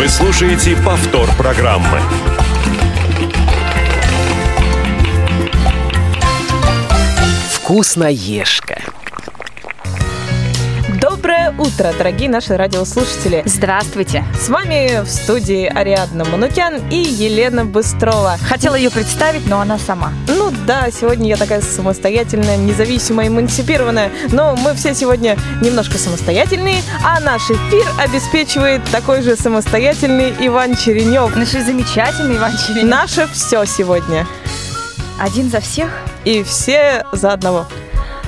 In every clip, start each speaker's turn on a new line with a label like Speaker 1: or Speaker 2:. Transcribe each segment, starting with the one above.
Speaker 1: Вы слушаете повтор программы.
Speaker 2: Вкусноежка.
Speaker 3: Утро, дорогие наши радиослушатели.
Speaker 4: Здравствуйте.
Speaker 3: С вами в студии Ариадна Манукян и Елена Быстрова.
Speaker 4: Хотела ее представить, но она сама.
Speaker 3: Ну да, сегодня я такая самостоятельная, независимая, эмансипированная, но мы все сегодня немножко самостоятельные, а наш эфир обеспечивает такой же самостоятельный Иван Черенев.
Speaker 4: Наш замечательный Иван Черенев.
Speaker 3: Наше все сегодня.
Speaker 4: Один за всех.
Speaker 3: И все за одного.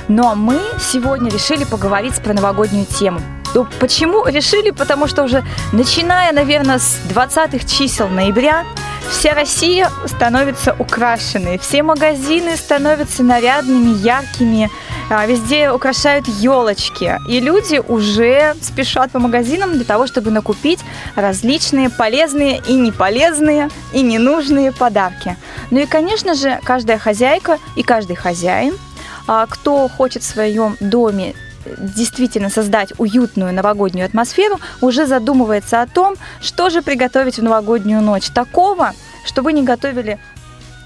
Speaker 4: Но мы сегодня решили поговорить про новогоднюю тему. Ну, почему решили? Потому что уже начиная, наверное, с 20-х чисел ноября вся Россия становится украшенной, все магазины становятся нарядными, яркими, а, везде украшают елочки, и люди уже спешат по магазинам для того, чтобы накупить различные полезные и неполезные и ненужные подарки. Ну и, конечно же, каждая хозяйка и каждый хозяин а, кто хочет в своем доме действительно создать уютную новогоднюю атмосферу, уже задумывается о том, что же приготовить в новогоднюю ночь. Такого, что вы не готовили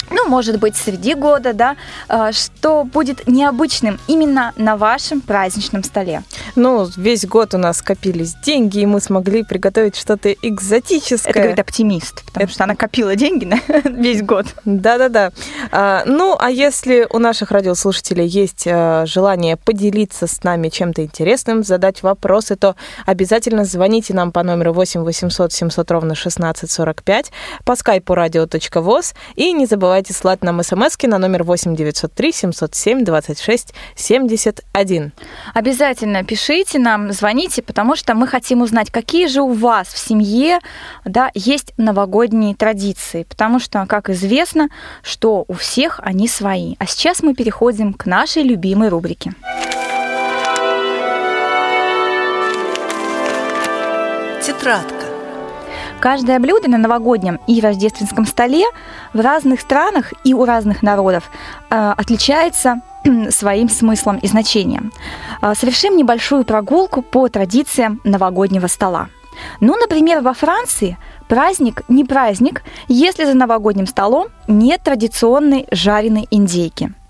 Speaker 4: ну, может быть, среди года, да, а, что будет необычным именно на вашем праздничном столе.
Speaker 3: Ну, весь год у нас копились деньги, и мы смогли приготовить что-то экзотическое.
Speaker 4: Это говорит оптимист, потому Это... что она копила деньги на весь год.
Speaker 3: Да-да-да. А, ну, а если у наших радиослушателей есть а, желание поделиться с нами чем-то интересным, задать вопросы, то обязательно звоните нам по номеру 8 800 700 ровно 1645 по скайпу radio.voz и не забывайте забывайте слать нам смс на номер 8 903 707 26 71.
Speaker 4: Обязательно пишите нам, звоните, потому что мы хотим узнать, какие же у вас в семье да, есть новогодние традиции. Потому что, как известно, что у всех они свои. А сейчас мы переходим к нашей любимой рубрике.
Speaker 5: Тетрадка.
Speaker 4: Каждое блюдо на новогоднем и рождественском столе в разных странах и у разных народов э, отличается своим смыслом и значением. Э, совершим небольшую прогулку по традициям новогоднего стола. Ну, например, во Франции праздник не праздник, если за новогодним столом нет традиционной жареной индейки –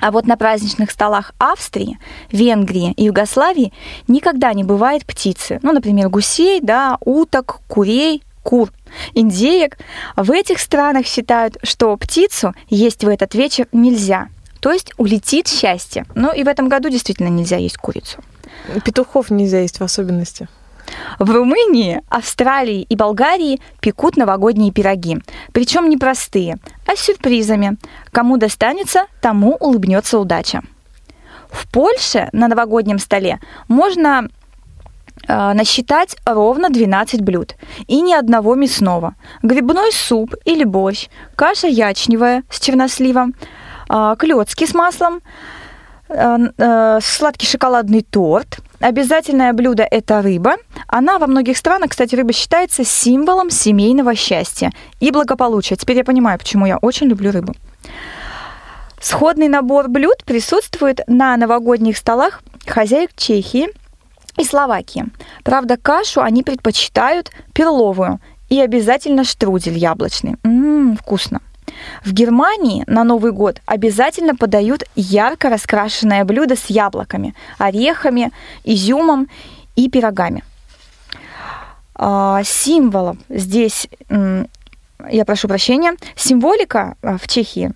Speaker 4: а вот на праздничных столах Австрии, Венгрии и Югославии никогда не бывает птицы. Ну, например, гусей, да, уток, курей, кур, индеек. В этих странах считают, что птицу есть в этот вечер нельзя. То есть улетит счастье. Ну и в этом году действительно нельзя есть курицу.
Speaker 3: Петухов нельзя есть в особенности.
Speaker 4: В Румынии, Австралии и Болгарии пекут новогодние пироги. Причем не простые, а с сюрпризами. Кому достанется, тому улыбнется удача. В Польше на новогоднем столе можно э, насчитать ровно 12 блюд и ни одного мясного. Грибной суп или борщ, каша ячневая с черносливом, э, клетки с маслом, э, э, сладкий шоколадный торт, Обязательное блюдо – это рыба. Она во многих странах, кстати, рыба считается символом семейного счастья и благополучия. Теперь я понимаю, почему я очень люблю рыбу. Сходный набор блюд присутствует на новогодних столах хозяек Чехии и Словакии. Правда, кашу они предпочитают перловую и обязательно штрудель яблочный. М-м, вкусно. В Германии на Новый год обязательно подают ярко раскрашенное блюдо с яблоками, орехами, изюмом и пирогами. А, символом здесь, я прошу прощения, символика а, в Чехии,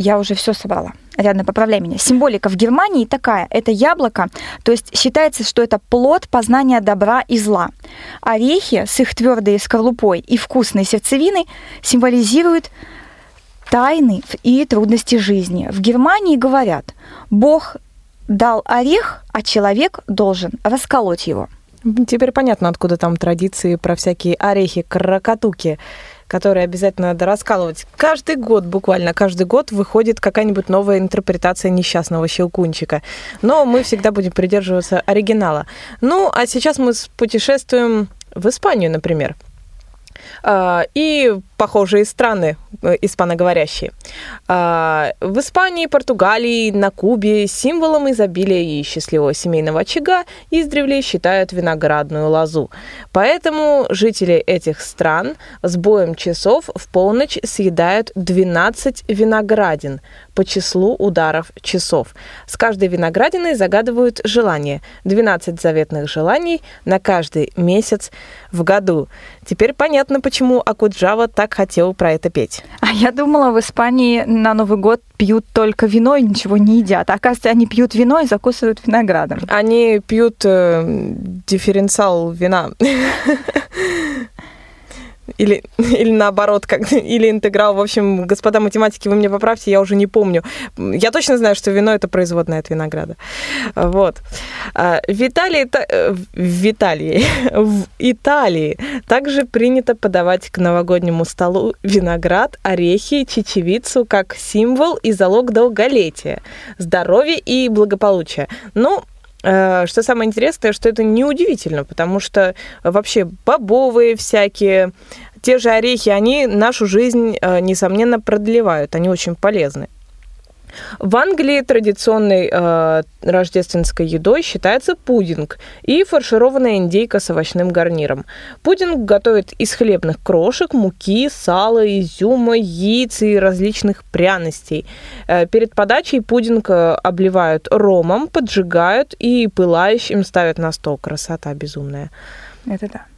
Speaker 4: я уже все собрала рядом поправляй меня. Символика в Германии такая. Это яблоко, то есть считается, что это плод познания добра и зла. Орехи с их твердой скорлупой и вкусной сердцевиной символизируют тайны и трудности жизни. В Германии говорят, Бог дал орех, а человек должен расколоть его.
Speaker 3: Теперь понятно, откуда там традиции про всякие орехи, крокотуки которые обязательно надо раскалывать. Каждый год, буквально каждый год выходит какая-нибудь новая интерпретация несчастного щелкунчика. Но мы всегда будем придерживаться оригинала. Ну, а сейчас мы путешествуем в Испанию, например. А, и похожие страны э, испаноговорящие. А, в Испании, Португалии, на Кубе символом изобилия и счастливого семейного очага издревле считают виноградную лозу. Поэтому жители этих стран с боем часов в полночь съедают 12 виноградин по числу ударов часов. С каждой виноградиной загадывают желание. 12 заветных желаний на каждый месяц в году. Теперь понятно, почему Акуджава так хотел про это петь.
Speaker 4: А я думала, в Испании на Новый год пьют только вино и ничего не едят. А оказывается, они пьют вино и закусывают виноградом.
Speaker 3: Они пьют э, дифференциал вина. Или, или наоборот, как, или интеграл. В общем, господа математики, вы меня поправьте, я уже не помню. Я точно знаю, что вино это производное от винограда. Вот. А, в Италии, э, в Италии также принято подавать к новогоднему столу виноград, орехи, чечевицу как символ и залог долголетия, здоровья и благополучия. Ну, э, что самое интересное, что это неудивительно, потому что вообще бобовые всякие, те же орехи, они нашу жизнь, э, несомненно, продлевают, они очень полезны. В Англии традиционной э, рождественской едой считается пудинг и фаршированная индейка с овощным гарниром. Пудинг готовят из хлебных крошек, муки, сала, изюма, яиц и различных пряностей. Э, перед подачей пудинг э, обливают ромом, поджигают и пылающим ставят на стол. Красота безумная.
Speaker 4: Это да.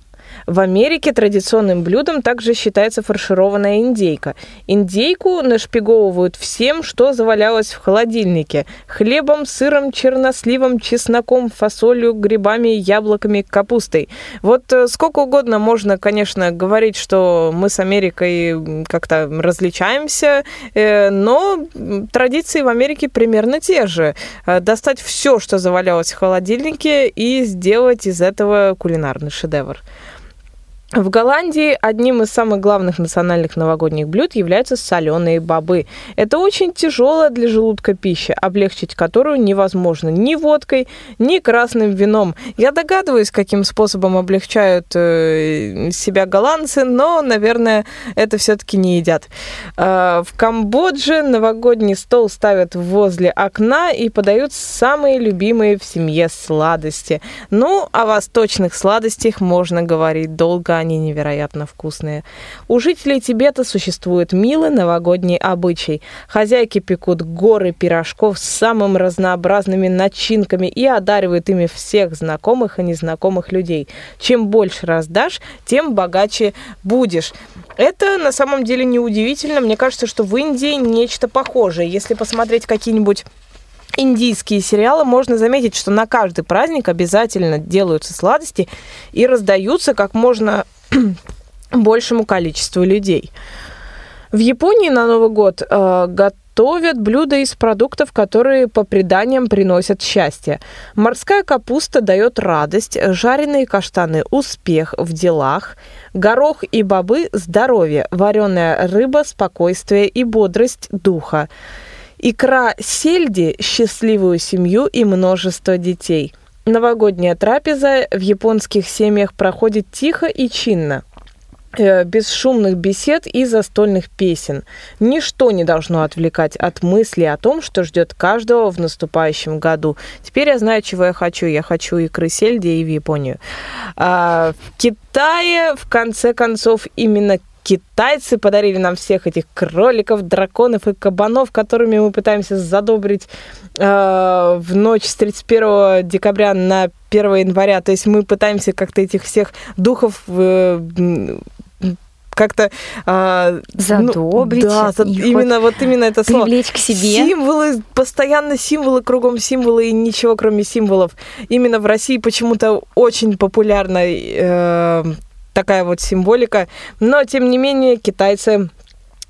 Speaker 3: В Америке традиционным блюдом также считается фаршированная индейка. Индейку нашпиговывают всем, что завалялось в холодильнике. Хлебом, сыром, черносливом, чесноком, фасолью, грибами, яблоками, капустой. Вот э, сколько угодно можно, конечно, говорить, что мы с Америкой как-то различаемся, э, но традиции в Америке примерно те же. Э, достать все, что завалялось в холодильнике, и сделать из этого кулинарный шедевр. В Голландии одним из самых главных национальных новогодних блюд являются соленые бобы. Это очень тяжелая для желудка пища, облегчить которую невозможно ни водкой, ни красным вином. Я догадываюсь, каким способом облегчают э, себя голландцы, но, наверное, это все-таки не едят. Э, в Камбодже новогодний стол ставят возле окна и подают самые любимые в семье сладости. Ну, о восточных сладостях можно говорить долго они невероятно вкусные. У жителей Тибета существует милый новогодний обычай. Хозяйки пекут горы пирожков с самыми разнообразными начинками и одаривают ими всех знакомых и незнакомых людей. Чем больше раздашь, тем богаче будешь. Это на самом деле неудивительно. Мне кажется, что в Индии нечто похожее. Если посмотреть какие-нибудь индийские сериалы, можно заметить, что на каждый праздник обязательно делаются сладости и раздаются как можно большему количеству людей. В Японии на Новый год э, готовят блюда из продуктов, которые по преданиям приносят счастье. Морская капуста дает радость, жареные каштаны – успех в делах, горох и бобы – здоровье, вареная рыба – спокойствие и бодрость духа. Икра сельди – счастливую семью и множество детей. Новогодняя трапеза в японских семьях проходит тихо и чинно э, без шумных бесед и застольных песен. Ничто не должно отвлекать от мысли о том, что ждет каждого в наступающем году. Теперь я знаю, чего я хочу. Я хочу икры сельди и в Японию. А в Китае, в конце концов, именно китайцы подарили нам всех этих кроликов, драконов и кабанов, которыми мы пытаемся задобрить э, в ночь с 31 декабря на 1 января. То есть мы пытаемся как-то этих всех духов э, как-то
Speaker 4: э, задобрить.
Speaker 3: Ну, да, за, именно вот именно это слово.
Speaker 4: Привлечь к себе.
Speaker 3: Символы, постоянно символы, кругом символы и ничего кроме символов. Именно в России почему-то очень популярно э, такая вот символика. Но, тем не менее, китайцы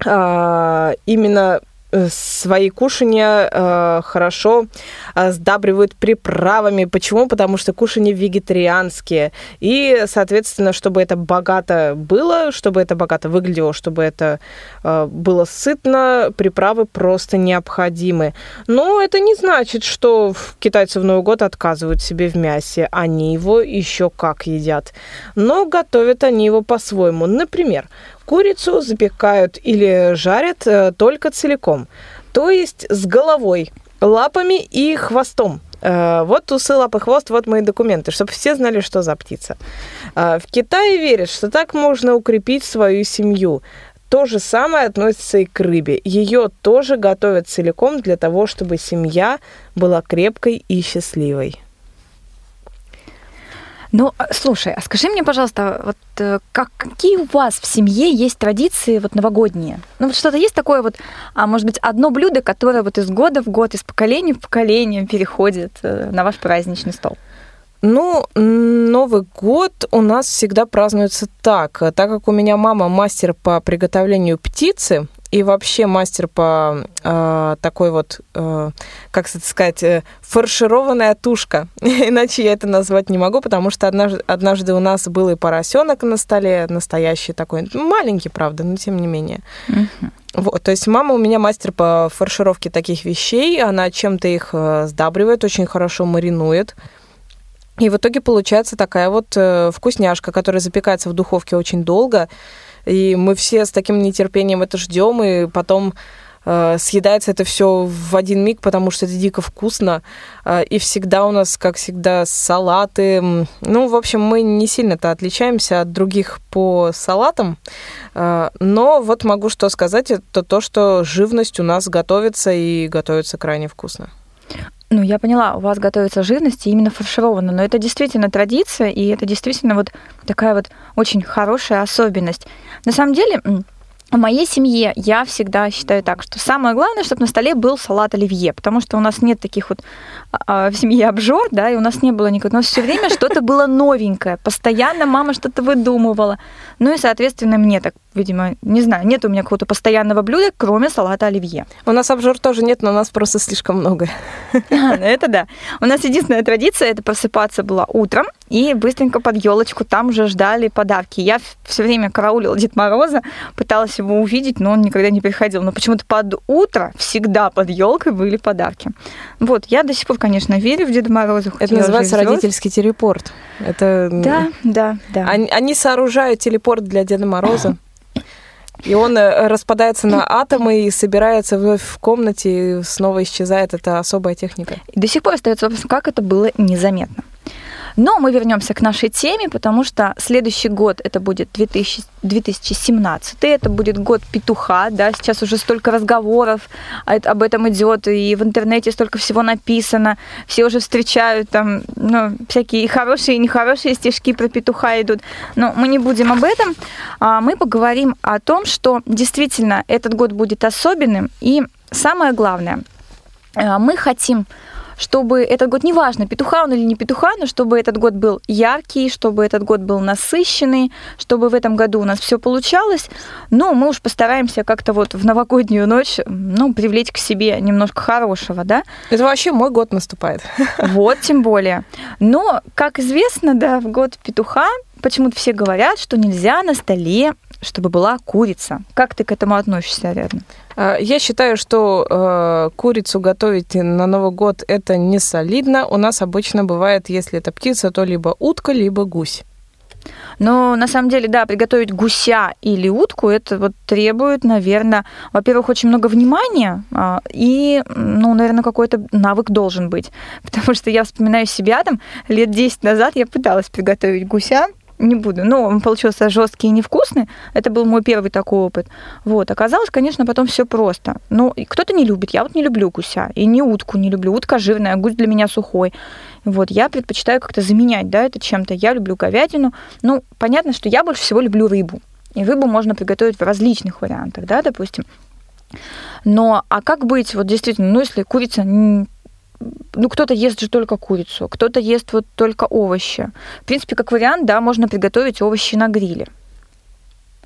Speaker 3: а, именно свои кушания э, хорошо э, сдабривают приправами. Почему? Потому что кушания вегетарианские. И, соответственно, чтобы это богато было, чтобы это богато выглядело, чтобы это э, было сытно, приправы просто необходимы. Но это не значит, что китайцы в Новый год отказывают себе в мясе. Они его еще как едят. Но готовят они его по-своему. Например, курицу запекают или жарят э, только целиком, то есть с головой, лапами и хвостом. Э, Вот усы, лапы, хвост, вот мои документы, чтобы все знали, что за птица. Э, В Китае верят, что так можно укрепить свою семью. То же самое относится и к рыбе. Ее тоже готовят целиком для того, чтобы семья была крепкой и счастливой.
Speaker 4: Ну, а, слушай, а скажи мне, пожалуйста, вот э, как, какие у вас в семье есть традиции вот новогодние? Ну, вот что-то есть такое вот, а может быть, одно блюдо, которое вот из года в год, из поколения в поколение переходит э, на ваш праздничный стол?
Speaker 3: Ну, Новый год у нас всегда празднуется так. Так как у меня мама мастер по приготовлению птицы и вообще мастер по э, такой вот, э, как это сказать, э, фаршированная тушка. Иначе я это назвать не могу, потому что однажды, однажды у нас был и поросенок на столе, настоящий такой, маленький, правда, но тем не менее. Вот, то есть мама у меня мастер по фаршировке таких вещей, она чем-то их э, сдабривает, очень хорошо маринует. И в итоге получается такая вот э, вкусняшка, которая запекается в духовке очень долго. И мы все с таким нетерпением это ждем, и потом э, съедается это все в один миг, потому что это дико вкусно. Э, и всегда у нас, как всегда, салаты. Ну, в общем, мы не сильно-то отличаемся от других по салатам. Э, Но вот могу что сказать, это то, что живность у нас готовится и готовится крайне вкусно.
Speaker 4: Ну, я поняла, у вас готовится живность и именно фаршировано, но это действительно традиция, и это действительно вот такая вот очень хорошая особенность. На самом деле, в моей семье я всегда считаю так, что самое главное, чтобы на столе был салат оливье, потому что у нас нет таких вот а, в семье обжор, да, и у нас не было никакого, нас все время что-то было новенькое, постоянно мама что-то выдумывала. Ну и, соответственно, мне так, видимо, не знаю, нет у меня какого-то постоянного блюда, кроме салата оливье.
Speaker 3: У нас обжор тоже нет, но у нас просто слишком много.
Speaker 4: А, ну это да. У нас единственная традиция это просыпаться была утром и быстренько под елочку там уже ждали подарки. Я все время караулила Дед Мороза, пыталась его увидеть, но он никогда не приходил. Но почему-то под утро всегда под елкой были подарки. Вот, я до сих пор, конечно, верю в Деда Мороза.
Speaker 3: Это называется родительский телепорт. Это
Speaker 4: Да, да, да.
Speaker 3: Они, они сооружают телепорт для Деда Мороза. И он э, распадается на атомы и собирается вновь в комнате, и снова исчезает. Это особая техника.
Speaker 4: И до сих пор остается вопрос, как это было незаметно. Но мы вернемся к нашей теме, потому что следующий год это будет 2000, 2017, это будет год петуха, да, сейчас уже столько разговоров об этом идет, и в интернете столько всего написано, все уже встречают там, ну, всякие хорошие, и нехорошие стишки про петуха идут, но мы не будем об этом, а мы поговорим о том, что действительно этот год будет особенным, и самое главное, а, мы хотим чтобы этот год, неважно, петуха он или не петуха, но чтобы этот год был яркий, чтобы этот год был насыщенный, чтобы в этом году у нас все получалось. Ну, мы уж постараемся как-то вот в новогоднюю ночь, ну, привлечь к себе немножко хорошего, да?
Speaker 3: Это вообще мой год наступает.
Speaker 4: Вот, тем более. Но, как известно, да, в год петуха почему-то все говорят, что нельзя на столе, чтобы была курица. Как ты к этому относишься, Ариадна?
Speaker 3: А, Я считаю, что э, курицу готовить на Новый год это не солидно. У нас обычно бывает, если это птица, то либо утка, либо гусь.
Speaker 4: Но на самом деле, да, приготовить гуся или утку, это вот требует, наверное, во-первых, очень много внимания, а, и, ну, наверное, какой-то навык должен быть. Потому что я вспоминаю себя там лет 10 назад, я пыталась приготовить гуся, не буду. Но он получился жесткий и невкусный. Это был мой первый такой опыт. Вот. Оказалось, конечно, потом все просто. Ну, и кто-то не любит. Я вот не люблю гуся. И не утку не люблю. Утка жирная, гусь для меня сухой. Вот. Я предпочитаю как-то заменять, да, это чем-то. Я люблю говядину. Ну, понятно, что я больше всего люблю рыбу. И рыбу можно приготовить в различных вариантах, да, допустим. Но, а как быть, вот действительно, ну, если курица ну, кто-то ест же только курицу, кто-то ест вот только овощи. В принципе, как вариант, да, можно приготовить овощи на гриле.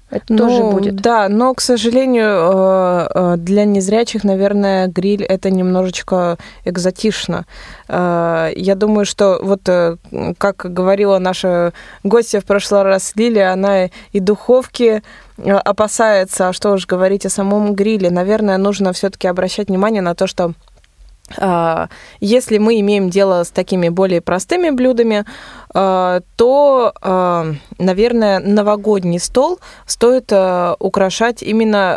Speaker 4: Это тоже
Speaker 3: Ну,
Speaker 4: будет.
Speaker 3: Да, но, к сожалению, э, э, для незрячих, наверное, гриль это немножечко экзотично. Э, Я думаю, что вот, как говорила наша гостья в прошлый раз Лилия, она и духовки опасается, а что уж говорить о самом гриле. Наверное, нужно все-таки обращать внимание на то, что если мы имеем дело с такими более простыми блюдами, а, то, а, наверное, новогодний стол стоит украшать именно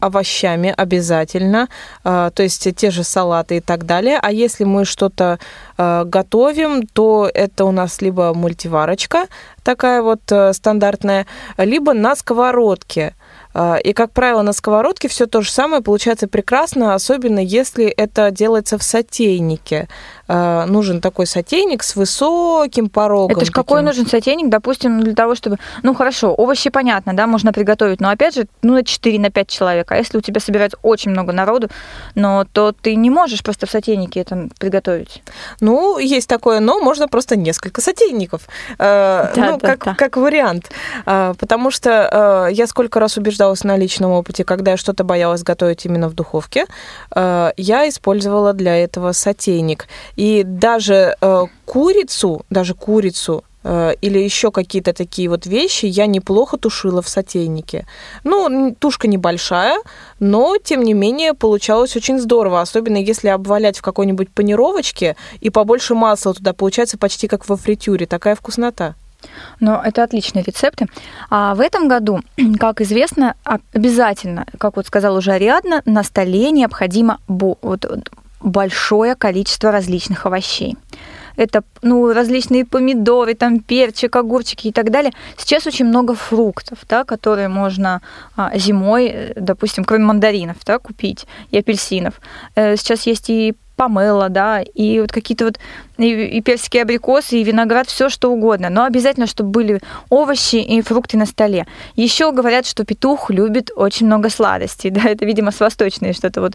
Speaker 3: овощами обязательно, то есть те же салаты и так далее. А если мы что-то готовим, то это у нас либо мультиварочка такая вот стандартная, либо на сковородке. А, и, как правило, на сковородке все то же самое получается прекрасно, особенно если это делается в сотейнике. А, нужен такой сотейник с высоким порогом.
Speaker 4: Это же какой нужен сотейник, допустим, для того, чтобы... Ну, хорошо, овощи понятно, да, можно приготовить, но, опять же, ну, на 4, на 5 человек. А если у тебя собирается очень много народу, но то ты не можешь просто в сотейнике это приготовить.
Speaker 3: Ну, есть такое, но можно просто несколько сотейников. А, да, ну, да, как, да. как вариант. Потому что я сколько раз убеждалась на личном опыте, когда я что-то боялась готовить именно в духовке, я использовала для этого сотейник. И даже э, курицу, даже курицу э, или еще какие-то такие вот вещи я неплохо тушила в сотейнике. Ну, тушка небольшая, но, тем не менее, получалось очень здорово, особенно если обвалять в какой-нибудь панировочке и побольше масла туда, получается почти как во фритюре, такая вкуснота.
Speaker 4: Но это отличные рецепты. А в этом году, как известно, обязательно, как вот сказала уже Ариадна, на столе необходимо большое количество различных овощей. Это ну, различные помидоры, там, перчик, огурчики и так далее. Сейчас очень много фруктов, да, которые можно а, зимой, э, допустим, кроме мандаринов, да, купить, и апельсинов. Э, сейчас есть и помело, да, и вот какие-то вот и, и персики, абрикосы, и виноград, все что угодно. Но обязательно, чтобы были овощи и фрукты на столе. Еще говорят, что петух любит очень много сладостей. Да, это, видимо, с восточной что-то вот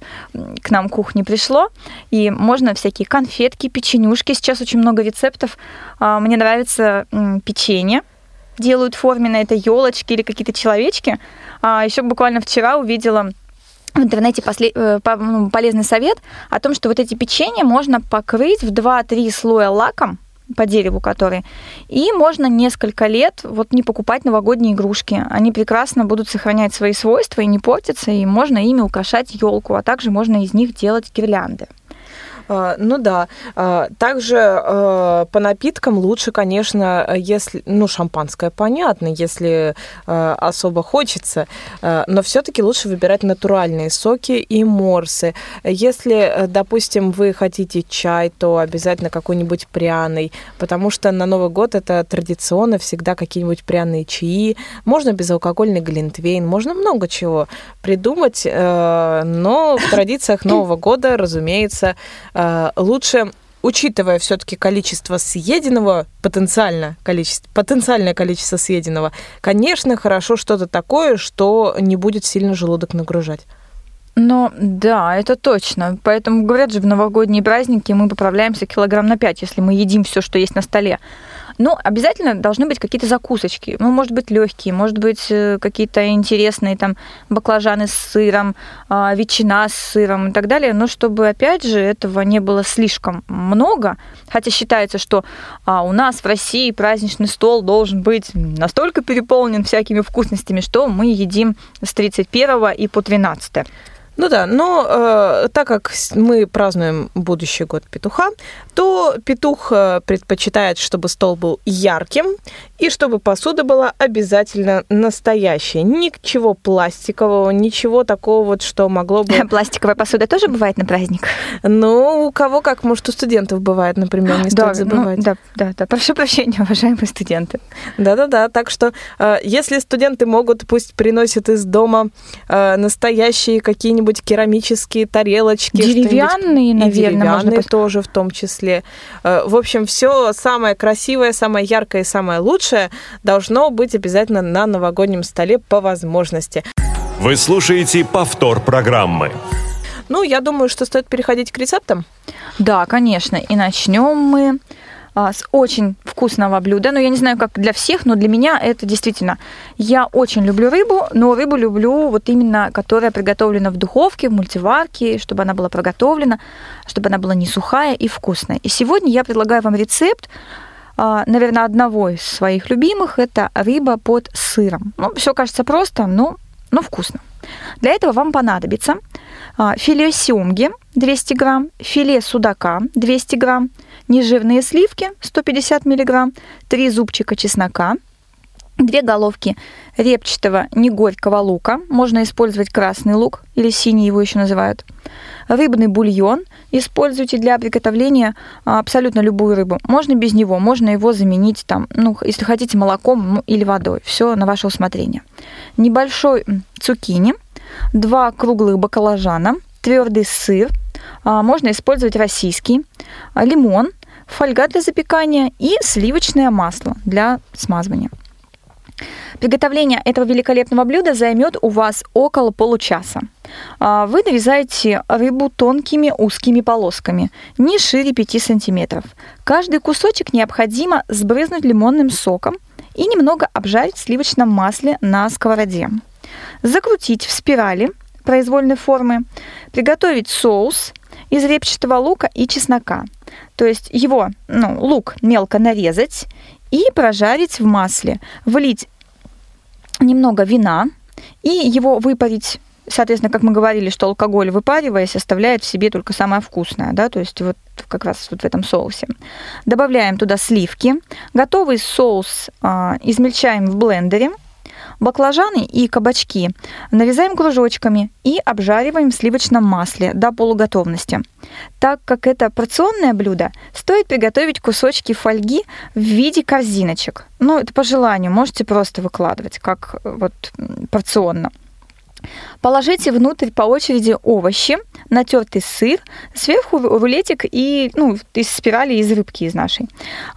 Speaker 4: к нам кухни пришло. И можно всякие конфетки, печенюшки. Сейчас очень много рецептов. А, мне нравится печенье делают форменное, это елочки или какие-то человечки. А еще буквально вчера увидела в интернете после, э, ну, полезный совет о том, что вот эти печенья можно покрыть в 2-3 слоя лаком по дереву который, и можно несколько лет вот не покупать новогодние игрушки. Они прекрасно будут сохранять свои свойства и не портятся, и можно ими украшать елку, а также можно из них делать гирлянды.
Speaker 3: А, ну да. А, также а, по напиткам лучше, конечно, если, ну, шампанское понятно, если особо хочется, но все-таки лучше выбирать натуральные соки и морсы. Если, допустим, вы хотите чай, то обязательно какой-нибудь пряный, потому что на Новый год это традиционно всегда какие-нибудь пряные чаи, можно безалкогольный глинтвейн, можно много чего придумать, но в традициях Нового года, разумеется, Э, лучше учитывая все-таки количество съеденного, потенциально количество, потенциальное количество съеденного, конечно, хорошо что-то такое, что не будет сильно желудок нагружать.
Speaker 4: Но да, это точно. Поэтому говорят же, в новогодние праздники мы поправляемся килограмм на 5, если мы едим все, что есть на столе. Но обязательно должны быть какие-то закусочки. Ну, может быть, легкие, может быть, э, какие-то интересные там баклажаны с сыром, а, ветчина с сыром и так далее. Но чтобы, опять же, этого не было слишком много, хотя считается, что а, у нас в России праздничный стол должен быть настолько переполнен всякими вкусностями, что мы едим с 31 и по 12.
Speaker 3: Ну да, но э, так как мы празднуем будущий год петуха, то петух э, предпочитает, чтобы стол был ярким и чтобы посуда была обязательно настоящая. Ничего пластикового, ничего такого вот, что могло бы...
Speaker 4: Пластиковая посуда тоже бывает на праздник?
Speaker 3: Ну, у кого как, может, у студентов бывает, например, не стоит да, ну, забывать.
Speaker 4: Ну, да, да, да. Прошу прощения, уважаемые студенты.
Speaker 3: Да-да-да, так что э, если студенты могут, пусть приносят из дома э, настоящие какие-нибудь керамические тарелочки.
Speaker 4: Деревянные, наверное,
Speaker 3: деревянные можно... тоже в том числе. Э, в общем, все самое красивое, самое яркое и самое лучшее должно быть обязательно на новогоднем столе по возможности.
Speaker 1: Вы слушаете повтор программы.
Speaker 3: Ну, я думаю, что стоит переходить к рецептам.
Speaker 4: Да, конечно. И начнем мы с очень вкусного блюда. Ну, я не знаю, как для всех, но для меня это действительно... Я очень люблю рыбу, но рыбу люблю вот именно, которая приготовлена в духовке, в мультиварке, чтобы она была проготовлена, чтобы она была не сухая и вкусная. И сегодня я предлагаю вам рецепт а, наверное, одного из своих любимых. Это рыба под сыром. Ну, все кажется просто, но, но вкусно. Для этого вам понадобится а, филе семги 200 грамм, филе судака 200 грамм, нежирные сливки 150 миллиграмм, 3 зубчика чеснока, Две головки репчатого негорького лука. Можно использовать красный лук или синий его еще называют. Рыбный бульон используйте для приготовления а, абсолютно любую рыбу. Можно без него, можно его заменить там, ну, если хотите, молоком ну, или водой. Все на ваше усмотрение. Небольшой цукини, два круглых баклажана, твердый сыр, можно использовать российский, лимон, фольга для запекания и сливочное масло для смазывания. Приготовление этого великолепного блюда займет у вас около получаса. А, вы нарезаете рыбу тонкими узкими полосками, не шире 5 сантиметров. Каждый кусочек необходимо сбрызнуть лимонным соком и немного обжарить в сливочном масле на сковороде. Закрутить в спирали произвольной формы, приготовить соус из репчатого лука и чеснока. То есть его, ну, лук мелко нарезать и прожарить в масле. Влить немного вина и его выпарить соответственно, как мы говорили, что алкоголь, выпариваясь, оставляет в себе только самое вкусное, да, то есть вот как раз вот в этом соусе. Добавляем туда сливки. Готовый соус а, измельчаем в блендере – Баклажаны и кабачки нарезаем кружочками и обжариваем в сливочном масле до полуготовности. Так как это порционное блюдо, стоит приготовить кусочки фольги в виде корзиночек. Ну, это по желанию, можете просто выкладывать, как вот порционно. Положите внутрь по очереди овощи, натертый сыр, сверху рулетик и ну, из спирали из рыбки из нашей.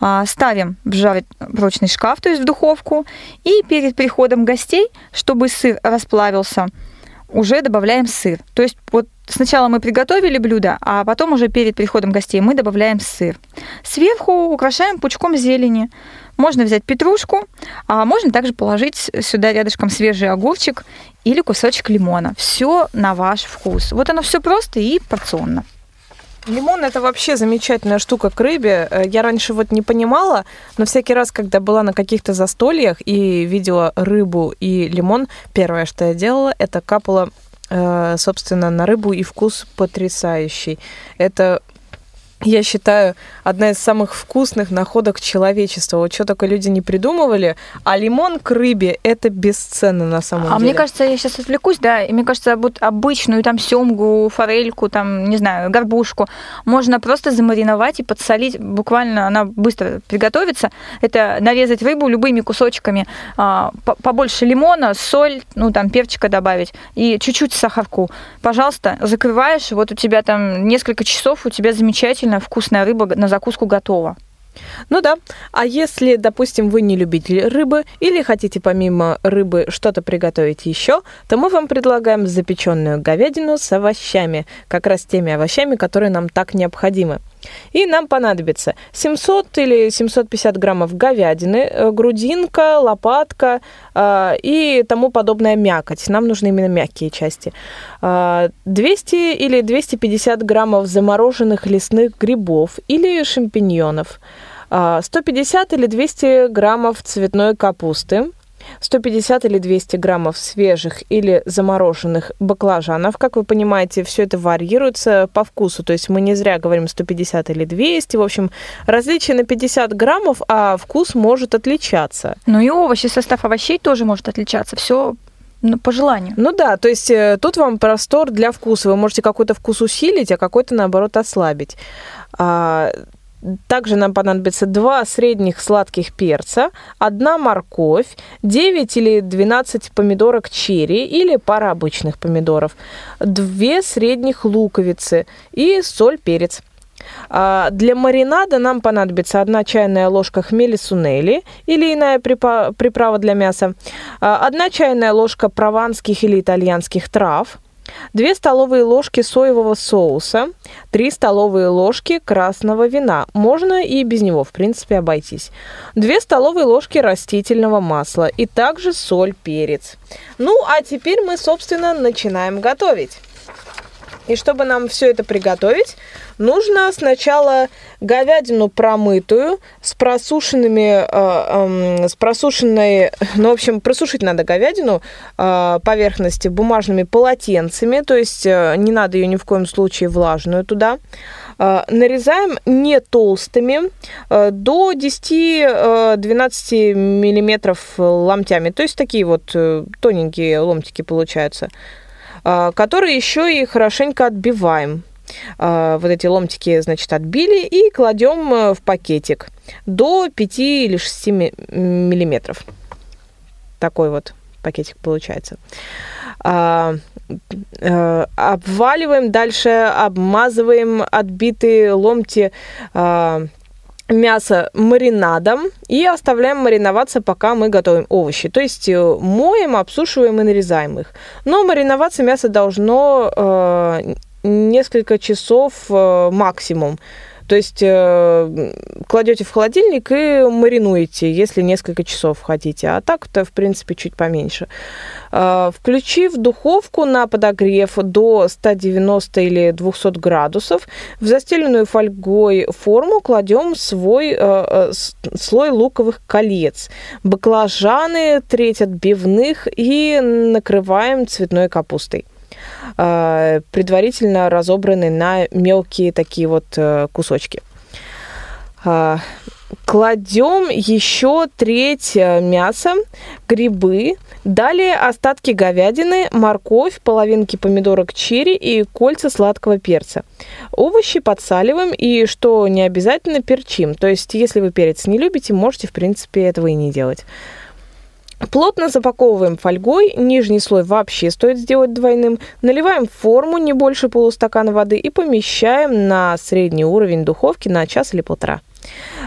Speaker 4: А, ставим в прочный шкаф, то есть в духовку, и перед приходом гостей, чтобы сыр расплавился, уже добавляем сыр. То есть вот сначала мы приготовили блюдо, а потом уже перед приходом гостей мы добавляем сыр. Сверху украшаем пучком зелени. Можно взять петрушку, а можно также положить сюда рядышком свежий огурчик или кусочек лимона. Все на ваш вкус. Вот оно все просто и порционно.
Speaker 3: Лимон это вообще замечательная штука к рыбе. Э, я раньше вот не понимала, но всякий раз, когда была на каких-то застольях и видела рыбу и лимон, первое, что я делала, это капала э, собственно, на рыбу и вкус потрясающий. Это я считаю, одна из самых вкусных находок человечества. Вот что только люди не придумывали. А лимон к рыбе – это бесценно на самом
Speaker 4: а
Speaker 3: деле.
Speaker 4: А мне кажется, я сейчас отвлекусь, да, и мне кажется, вот обычную там семгу, форельку, там, не знаю, горбушку можно просто замариновать и подсолить. Буквально она быстро приготовится. Это нарезать рыбу любыми кусочками, а, побольше лимона, соль, ну, там, перчика добавить и чуть-чуть сахарку. Пожалуйста, закрываешь, вот у тебя там несколько часов, у тебя замечательно действительно вкусная рыба на закуску готова.
Speaker 3: Ну да. А если, допустим, вы не любитель рыбы или хотите помимо рыбы что-то приготовить еще, то мы вам предлагаем запеченную говядину с овощами, как раз теми овощами, которые нам так необходимы. И нам понадобится 700 или 750 граммов говядины, э, грудинка, лопатка э, и тому подобная мякоть. Нам нужны именно мягкие части. Э, 200 или 250 граммов замороженных лесных грибов или шампиньонов. Э, 150 или 200 граммов цветной капусты. 150 или 200 граммов свежих или замороженных баклажанов. Как вы понимаете, все это варьируется по вкусу. То есть мы не зря говорим 150 или 200. В общем, различие на 50 граммов, а вкус может отличаться.
Speaker 4: Ну и овощи, состав овощей тоже может отличаться. Все по желанию.
Speaker 3: Ну да, то есть э, тут вам простор для вкуса. Вы можете какой-то вкус усилить, а какой-то, наоборот, ослабить. А, также нам понадобится два средних сладких перца, одна морковь, 9 или 12 помидорок черри или пара обычных помидоров, две средних луковицы и соль, перец. А, для маринада нам понадобится одна чайная ложка хмели сунели или иная приправа для мяса, а, одна чайная ложка прованских или итальянских трав – 2 столовые ложки соевого соуса, 3 столовые ложки красного вина. Можно и без него, в принципе, обойтись. 2 столовые ложки растительного масла и также соль, перец. Ну, а теперь мы, собственно, начинаем готовить. И чтобы нам все это приготовить, нужно сначала говядину промытую с просушенными, э, э, с просушенной, ну, в общем, просушить надо говядину э, поверхности бумажными полотенцами, то есть э, не надо ее ни в коем случае влажную туда. Э, нарезаем не толстыми, э, до 10-12 миллиметров ломтями, то есть такие вот э, тоненькие ломтики получаются. А, которые еще и хорошенько отбиваем. А, вот эти ломтики, значит, отбили и кладем э, в пакетик до 5 или 6 миллиметров. Такой вот пакетик получается. А, э, обваливаем дальше, обмазываем отбитые ломти мясо маринадом и оставляем мариноваться, пока мы готовим овощи. То есть э, моем, обсушиваем и нарезаем их. Но мариноваться мясо должно э, несколько часов э, максимум. То есть э, кладете в холодильник и маринуете, если несколько часов хотите. А так-то, в принципе, чуть поменьше. Э, включив духовку на подогрев до 190 или 200 градусов, в застеленную фольгой форму кладем свой э, э слой луковых колец, баклажаны, треть отбивных и накрываем цветной капустой. Э, предварительно разобраны на мелкие такие вот э, кусочки. Э, кладем еще треть мяса, грибы, далее остатки говядины, морковь, половинки помидорок черри и кольца сладкого перца. Овощи подсаливаем и, что не обязательно, перчим. То есть, если вы перец не любите, можете, в принципе, этого и не делать. Плотно запаковываем фольгой, нижний слой вообще стоит сделать двойным, наливаем в форму не больше полустакана воды и помещаем на средний уровень духовки на час или полтора.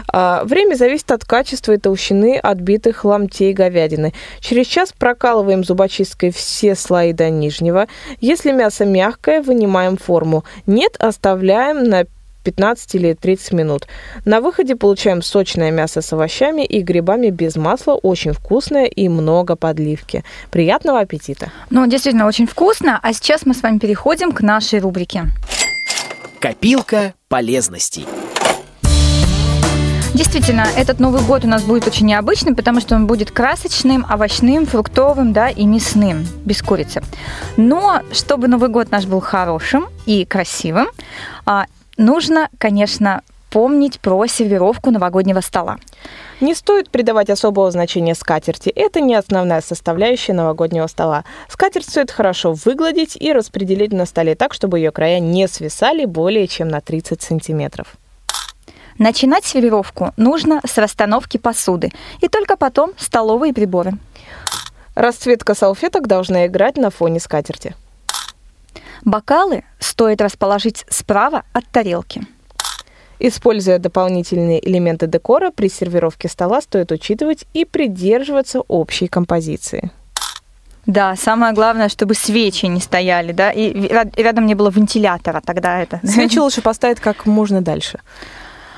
Speaker 3: А, время зависит от качества и толщины отбитых ломтей говядины. Через час прокалываем зубочисткой все слои до нижнего. Если мясо мягкое, вынимаем форму. Нет, оставляем на 15 или 30 минут. На выходе получаем сочное мясо с овощами и грибами без масла, очень вкусное и много подливки. Приятного аппетита!
Speaker 4: Ну, действительно, очень вкусно. А сейчас мы с вами переходим к нашей рубрике.
Speaker 2: Копилка полезностей.
Speaker 4: Действительно, этот Новый год у нас будет очень необычным, потому что он будет красочным, овощным, фруктовым, да, и мясным, без курицы. Но чтобы Новый год наш был хорошим и красивым, а, нужно, конечно, помнить про сервировку новогоднего стола.
Speaker 3: Не стоит придавать особого значения скатерти. Это не основная составляющая новогоднего стола. Скатерть стоит хорошо выгладить и распределить на столе так, чтобы ее края не свисали более чем на 30 сантиметров.
Speaker 4: Начинать сервировку нужно с расстановки посуды и только потом столовые приборы.
Speaker 3: Расцветка салфеток должна играть на фоне скатерти.
Speaker 4: Бокалы стоит расположить справа от тарелки.
Speaker 3: Используя дополнительные элементы декора, при сервировке стола стоит учитывать и придерживаться общей композиции.
Speaker 4: Да, самое главное, чтобы свечи не стояли, да, и рядом не было вентилятора, тогда это.
Speaker 3: Свечи лучше поставить как можно дальше.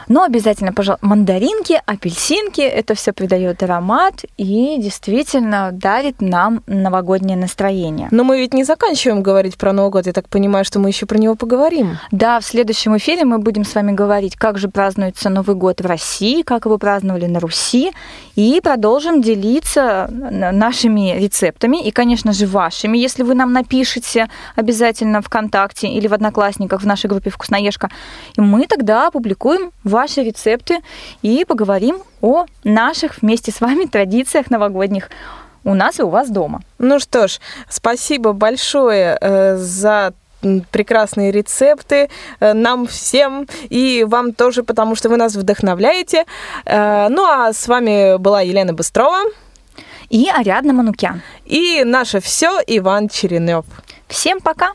Speaker 4: Но обязательно, пожалуйста, мандаринки, апельсинки, это все придает аромат и действительно дарит нам новогоднее настроение.
Speaker 3: Но мы ведь не заканчиваем говорить про Новый год, я так понимаю, что мы еще про него поговорим.
Speaker 4: Да, в следующем эфире мы будем с вами говорить, как же празднуется Новый год в России, как его праздновали на Руси, и продолжим делиться нашими рецептами и, конечно же, вашими, если вы нам напишите обязательно ВКонтакте или в Одноклассниках в нашей группе «Вкусноежка», и мы тогда опубликуем ваши рецепты и поговорим о наших вместе с вами традициях новогодних у нас и у вас дома.
Speaker 3: Ну что ж, спасибо большое э, за прекрасные рецепты э, нам всем и вам тоже, потому что вы нас вдохновляете. Э, ну а с вами была Елена Быстрова
Speaker 4: и Ариадна Манукян.
Speaker 3: И наше все Иван Черенев.
Speaker 4: Всем пока!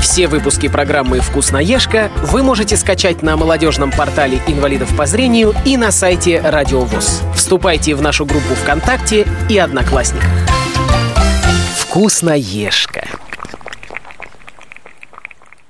Speaker 2: Все выпуски программы «Вкусноежка» вы можете скачать на молодежном портале инвалидов по зрению и на сайте Радио ВОЗ. Вступайте в нашу группу ВКонтакте и Одноклассниках. «Вкусноежка»